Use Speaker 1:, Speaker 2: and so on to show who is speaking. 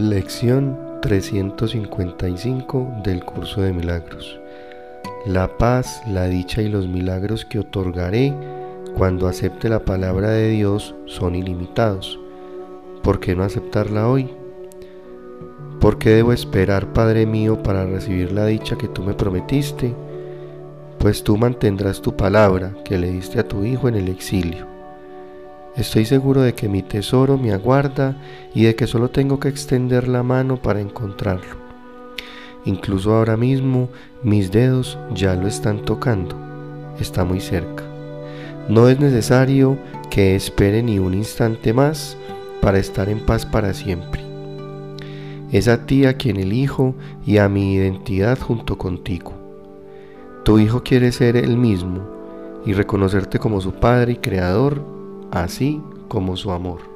Speaker 1: Lección 355 del curso de milagros. La paz, la dicha y los milagros que otorgaré cuando acepte la palabra de Dios son ilimitados. ¿Por qué no aceptarla hoy? ¿Por qué debo esperar, Padre mío, para recibir la dicha que tú me prometiste? Pues tú mantendrás tu palabra que le diste a tu Hijo en el exilio. Estoy seguro de que mi tesoro me aguarda y de que solo tengo que extender la mano para encontrarlo. Incluso ahora mismo mis dedos ya lo están tocando. Está muy cerca. No es necesario que espere ni un instante más para estar en paz para siempre. Es a ti a quien elijo y a mi identidad junto contigo. Tu Hijo quiere ser el mismo y reconocerte como su Padre y Creador así como su amor.